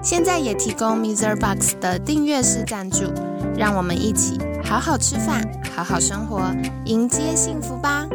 现在也提供 Mr. Box 的订阅式赞助，让我们一起好好吃饭，好好生活，迎接幸福吧！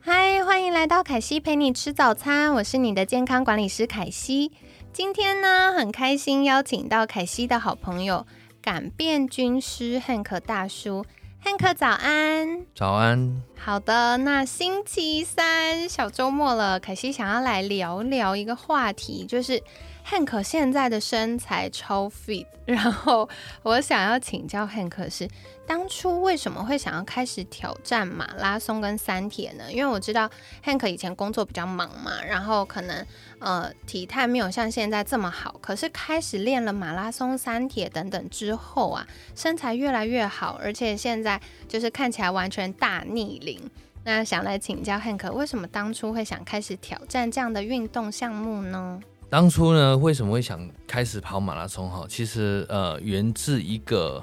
嗨，欢迎来到凯西陪你吃早餐，我是你的健康管理师凯西。今天呢，很开心邀请到凯西的好朋友改变军师汉克大叔。汉克早安，早安。好的，那星期三小周末了，凯西想要来聊聊一个话题，就是汉克现在的身材超 fit，然后我想要请教汉克是。当初为什么会想要开始挑战马拉松跟三铁呢？因为我知道 Hank 以前工作比较忙嘛，然后可能呃体态没有像现在这么好。可是开始练了马拉松、三铁等等之后啊，身材越来越好，而且现在就是看起来完全大逆龄。那想来请教 Hank，为什么当初会想开始挑战这样的运动项目呢？当初呢，为什么会想开始跑马拉松？哈，其实呃，源自一个。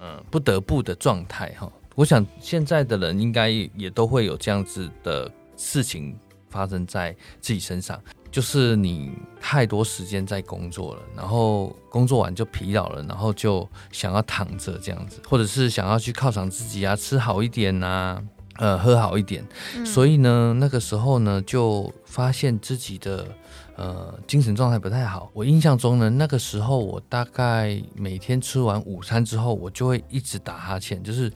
嗯，不得不的状态哈，我想现在的人应该也都会有这样子的事情发生在自己身上，就是你太多时间在工作了，然后工作完就疲劳了，然后就想要躺着这样子，或者是想要去犒赏自己啊，吃好一点呐，呃，喝好一点，所以呢，那个时候呢，就发现自己的。呃，精神状态不太好。我印象中呢，那个时候我大概每天吃完午餐之后，我就会一直打哈欠，就是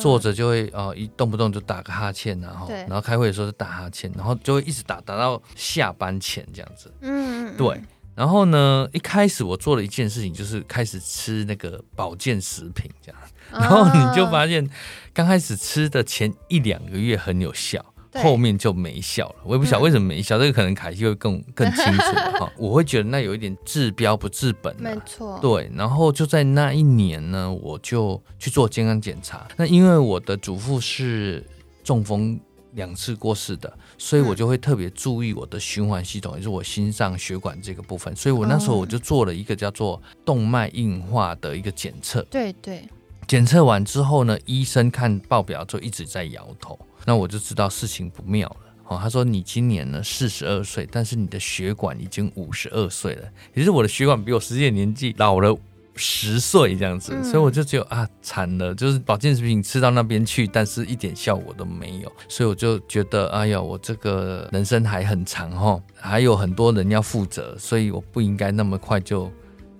坐着就会哦，一动不动就打个哈欠，然后然后开会的时候就打哈欠，然后就会一直打打到下班前这样子。嗯，对。然后呢，一开始我做了一件事情，就是开始吃那个保健食品这样，然后你就发现刚开始吃的前一两个月很有效。后面就没效了，我也不晓得为什么没效，这个可能凯西会更更清楚 哈。我会觉得那有一点治标不治本，没错。对，然后就在那一年呢，我就去做健康检查。那因为我的祖父是中风两次过世的，所以我就会特别注意我的循环系统，也是我心脏血管这个部分。所以我那时候我就做了一个叫做动脉硬化的一个检测。对对。检测完之后呢，医生看报表就一直在摇头。那我就知道事情不妙了。哦，他说你今年呢四十二岁，但是你的血管已经五十二岁了，也就是我的血管比我实际年纪老了十岁这样子。所以我就只有啊惨了，就是保健食品吃到那边去，但是一点效果都没有。所以我就觉得，哎呀，我这个人生还很长哈，还有很多人要负责，所以我不应该那么快就。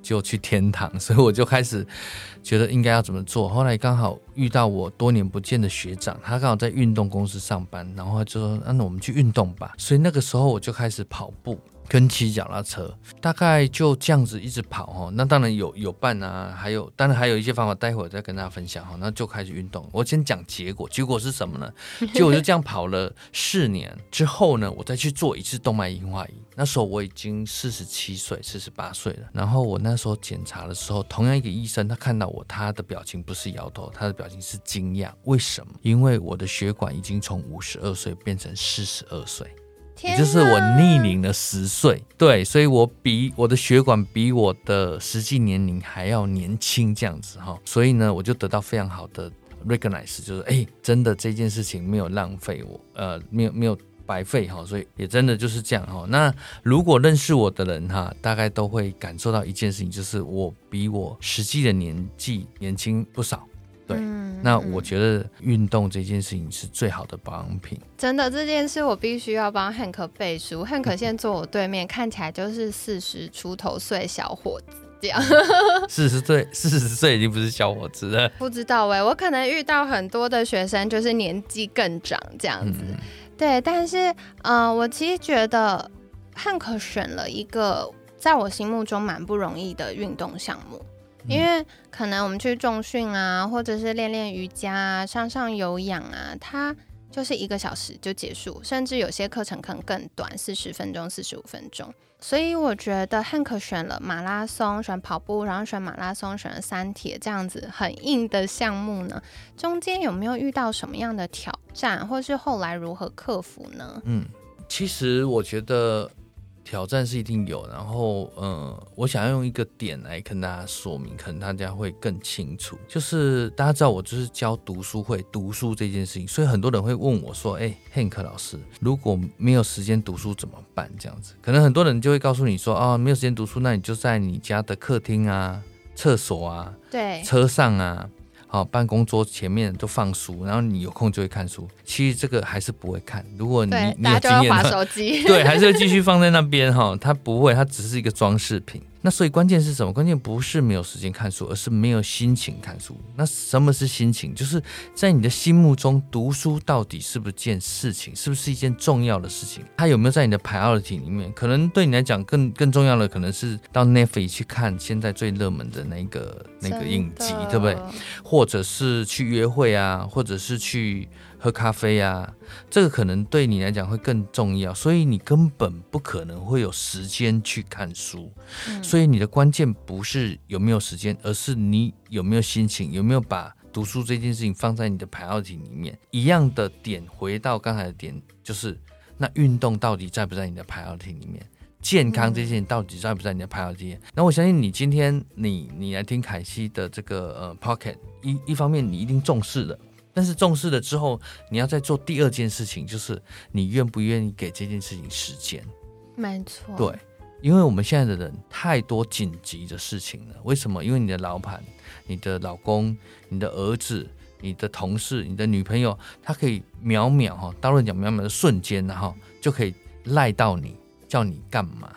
就去天堂，所以我就开始觉得应该要怎么做。后来刚好遇到我多年不见的学长，他刚好在运动公司上班，然后就说：“那我们去运动吧。”所以那个时候我就开始跑步。跟骑脚踏车，大概就这样子一直跑哈。那当然有有伴啊，还有当然还有一些方法，待会儿再跟大家分享哈。那就开始运动。我先讲结果，结果是什么呢？结果就这样跑了四年之后呢，我再去做一次动脉硬化仪。那时候我已经四十七岁、四十八岁了。然后我那时候检查的时候，同样一个医生，他看到我，他的表情不是摇头，他的表情是惊讶。为什么？因为我的血管已经从五十二岁变成四十二岁。也就是我逆龄了十岁，对，所以我比我的血管比我的实际年龄还要年轻，这样子哈，所以呢，我就得到非常好的 recognize，就是哎，真的这件事情没有浪费我，呃，没有没有白费哈，所以也真的就是这样哈。那如果认识我的人哈，大概都会感受到一件事情，就是我比我实际的年纪年轻不少。对，那我觉得运动这件事情是最好的保养品。真的，这件事我必须要帮汉克背书。汉克现在坐我对面，看起来就是四十出头岁小伙子这样。四十岁，四十岁已经不是小伙子了。不知道哎，我可能遇到很多的学生，就是年纪更长这样子。对，但是嗯，我其实觉得汉克选了一个在我心目中蛮不容易的运动项目。因为可能我们去重训啊，或者是练练瑜伽啊，上上有氧啊，它就是一个小时就结束，甚至有些课程可能更短，四十分钟、四十五分钟。所以我觉得汉克选了马拉松，选跑步，然后选马拉松，选了三铁这样子很硬的项目呢，中间有没有遇到什么样的挑战，或是后来如何克服呢？嗯，其实我觉得。挑战是一定有，然后，嗯，我想要用一个点来跟大家说明，可能大家会更清楚。就是大家知道我就是教读书会，读书这件事情，所以很多人会问我说：“哎，Hank 老师，如果没有时间读书怎么办？”这样子，可能很多人就会告诉你说：“哦，没有时间读书，那你就在你家的客厅啊、厕所啊、对、车上啊。”好，办公桌前面都放书，然后你有空就会看书。其实这个还是不会看。如果你你有经验的，对，还是会继续放在那边哈。它不会，它只是一个装饰品。那所以关键是什么？关键不是没有时间看书，而是没有心情看书。那什么是心情？就是在你的心目中，读书到底是不是件事情？是不是一件重要的事情？它有没有在你的 priority 里面？可能对你来讲，更更重要的可能是到 Netflix 去看现在最热门的那个那个影集，对不对？或者是去约会啊，或者是去。喝咖啡啊，这个可能对你来讲会更重要，所以你根本不可能会有时间去看书。所以你的关键不是有没有时间，而是你有没有心情，有没有把读书这件事情放在你的排号体里面。一样的点，回到刚才的点，就是那运动到底在不在你的排号体里面？健康这件到底在不在你的排 o 体？那我相信你今天你你来听凯西的这个呃 pocket，一一方面你一定重视的。但是重视了之后，你要再做第二件事情，就是你愿不愿意给这件事情时间？没错，对，因为我们现在的人太多紧急的事情了。为什么？因为你的老板、你的老公、你的儿子、你的同事、你的女朋友，他可以秒秒哈，刀刃讲秒秒的瞬间，然后就可以赖到你，叫你干嘛？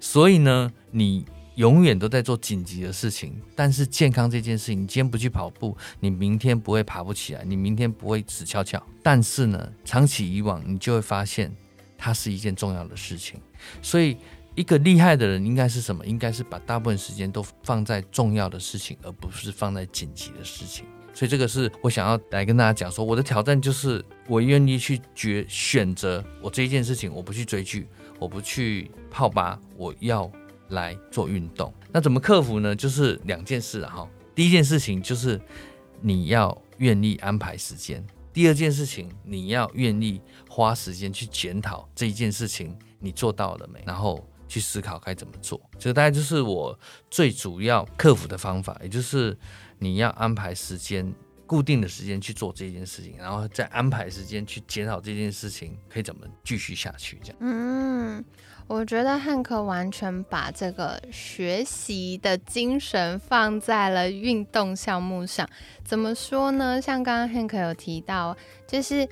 所以呢，你。永远都在做紧急的事情，但是健康这件事情，你今天不去跑步，你明天不会爬不起来，你明天不会死翘翘。但是呢，长期以往，你就会发现它是一件重要的事情。所以，一个厉害的人应该是什么？应该是把大部分时间都放在重要的事情，而不是放在紧急的事情。所以，这个是我想要来跟大家讲说，我的挑战就是我愿意去决选择我这一件事情，我不去追剧，我不去泡吧，我要。来做运动，那怎么克服呢？就是两件事哈。第一件事情就是你要愿意安排时间；第二件事情你要愿意花时间去检讨这一件事情你做到了没，然后去思考该怎么做。这大概就是我最主要克服的方法，也就是你要安排时间，固定的时间去做这件事情，然后再安排时间去检讨这件事情可以怎么继续下去。这样，嗯。我觉得汉克完全把这个学习的精神放在了运动项目上。怎么说呢？像刚刚汉克有提到，就是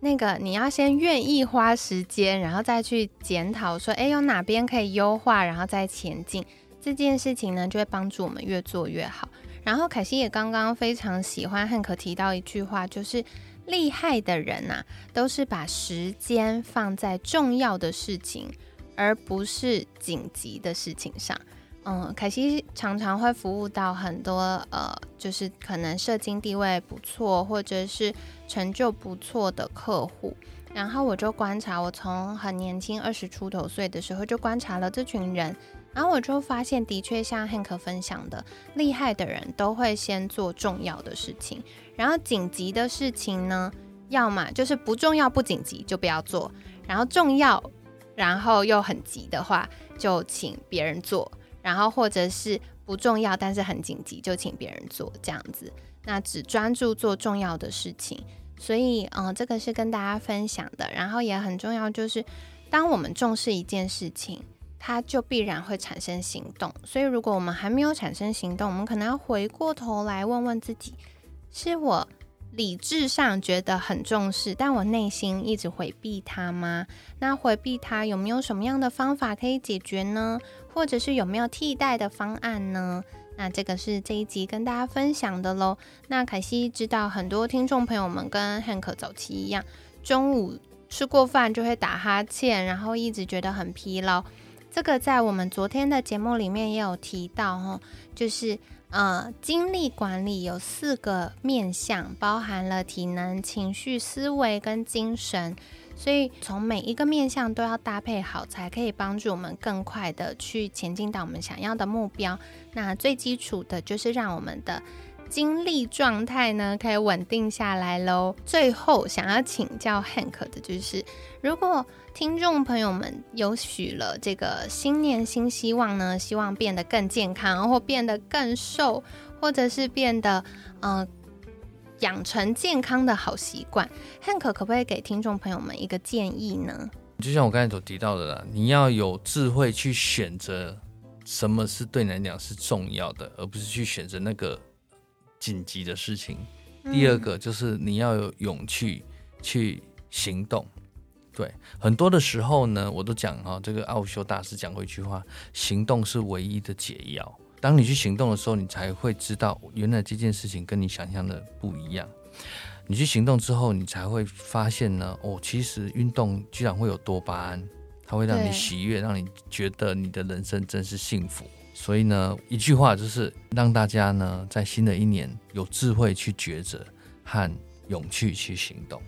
那个你要先愿意花时间，然后再去检讨说，哎，有哪边可以优化，然后再前进。这件事情呢，就会帮助我们越做越好。然后凯西也刚刚非常喜欢汉克提到一句话，就是厉害的人呐，都是把时间放在重要的事情。而不是紧急的事情上，嗯，凯西常常会服务到很多呃，就是可能社经地位不错或者是成就不错的客户，然后我就观察，我从很年轻二十出头岁的时候就观察了这群人，然后我就发现，的确像 Hank 分享的，厉害的人都会先做重要的事情，然后紧急的事情呢，要么就是不重要不紧急就不要做，然后重要。然后又很急的话，就请别人做；然后或者是不重要但是很紧急，就请别人做这样子。那只专注做重要的事情。所以，嗯，这个是跟大家分享的。然后也很重要，就是当我们重视一件事情，它就必然会产生行动。所以，如果我们还没有产生行动，我们可能要回过头来问问自己：是我？理智上觉得很重视，但我内心一直回避它吗？那回避它有没有什么样的方法可以解决呢？或者是有没有替代的方案呢？那这个是这一集跟大家分享的喽。那凯西知道很多听众朋友们跟 Hank 早期一样，中午吃过饭就会打哈欠，然后一直觉得很疲劳。这个在我们昨天的节目里面也有提到哈，就是呃，精力管理有四个面向，包含了体能、情绪、思维跟精神，所以从每一个面向都要搭配好，才可以帮助我们更快的去前进到我们想要的目标。那最基础的就是让我们的精力状态呢可以稳定下来喽。最后想要请教 Hank 的就是，如果听众朋友们有许了这个新年新希望呢，希望变得更健康，或变得更瘦，或者是变得呃养成健康的好习惯，Hank 可不可以给听众朋友们一个建议呢？就像我刚才所提到的啦，你要有智慧去选择什么是对你来讲是重要的，而不是去选择那个紧急的事情。第二个就是你要有勇气去行动。对，很多的时候呢，我都讲哈，这个奥修大师讲过一句话：行动是唯一的解药。当你去行动的时候，你才会知道原来这件事情跟你想象的不一样。你去行动之后，你才会发现呢，哦，其实运动居然会有多巴胺，它会让你喜悦，让你觉得你的人生真是幸福。所以呢，一句话就是让大家呢，在新的一年有智慧去抉择和勇气去行动。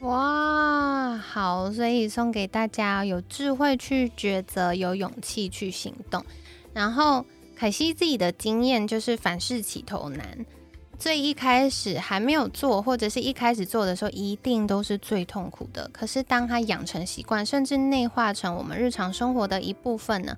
哇，好，所以送给大家有智慧去抉择，有勇气去行动。然后凯西自己的经验就是凡事起头难，最一开始还没有做，或者是一开始做的时候，一定都是最痛苦的。可是当他养成习惯，甚至内化成我们日常生活的一部分呢，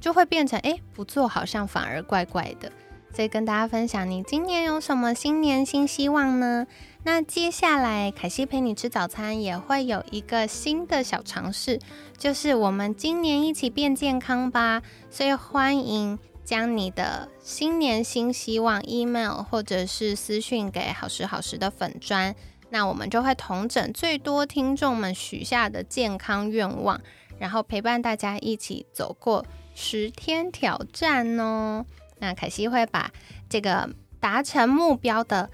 就会变成哎，不做好像反而怪怪的。所以跟大家分享，你今年有什么新年新希望呢？那接下来，凯西陪你吃早餐也会有一个新的小尝试，就是我们今年一起变健康吧。所以欢迎将你的新年新希望 email 或者是私讯给好时好时的粉砖，那我们就会同整最多听众们许下的健康愿望，然后陪伴大家一起走过十天挑战哦。那凯西会把这个达成目标的。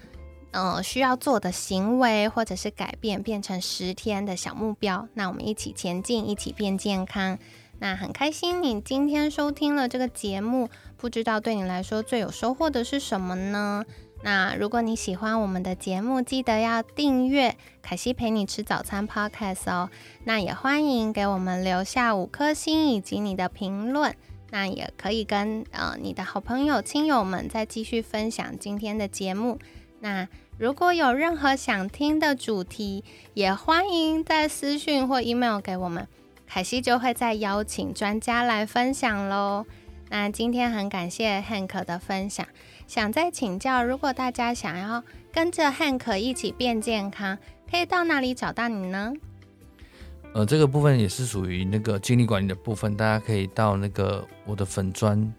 嗯，需要做的行为或者是改变，变成十天的小目标。那我们一起前进，一起变健康。那很开心你今天收听了这个节目，不知道对你来说最有收获的是什么呢？那如果你喜欢我们的节目，记得要订阅凯西陪你吃早餐 Podcast 哦。那也欢迎给我们留下五颗星以及你的评论。那也可以跟呃你的好朋友、亲友们再继续分享今天的节目。那如果有任何想听的主题，也欢迎在私讯或 email 给我们，凯西就会再邀请专家来分享喽。那今天很感谢 Hank 的分享，想再请教，如果大家想要跟着 Hank 一起变健康，可以到哪里找到你呢？呃，这个部分也是属于那个精力管理的部分，大家可以到那个我的粉砖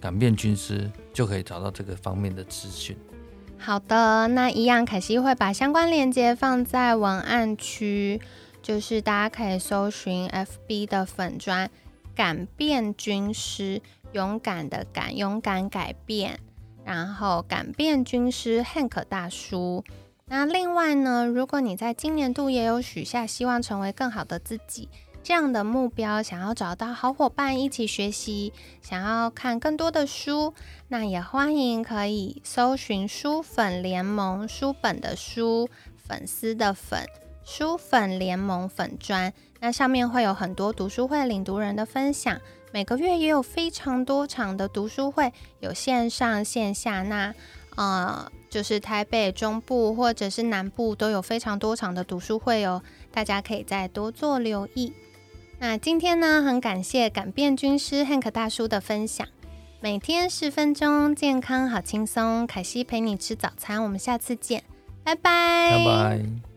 改变军师，就可以找到这个方面的资讯。好的，那一样，凯西会把相关链接放在文案区，就是大家可以搜寻 FB 的粉砖“改变军师”，勇敢的敢，勇敢改变，然后“改变军师 ”Hank 大叔。那另外呢，如果你在今年度也有许下希望成为更好的自己。这样的目标，想要找到好伙伴一起学习，想要看更多的书，那也欢迎可以搜寻书粉联盟书本的书粉丝的粉书粉联盟粉专，那上面会有很多读书会领读人的分享，每个月也有非常多场的读书会，有线上线下，那呃就是台北中部或者是南部都有非常多场的读书会哦，大家可以再多做留意。那今天呢，很感谢改变军师汉克大叔的分享。每天十分钟，健康好轻松。凯西陪你吃早餐，我们下次见，拜拜，拜拜。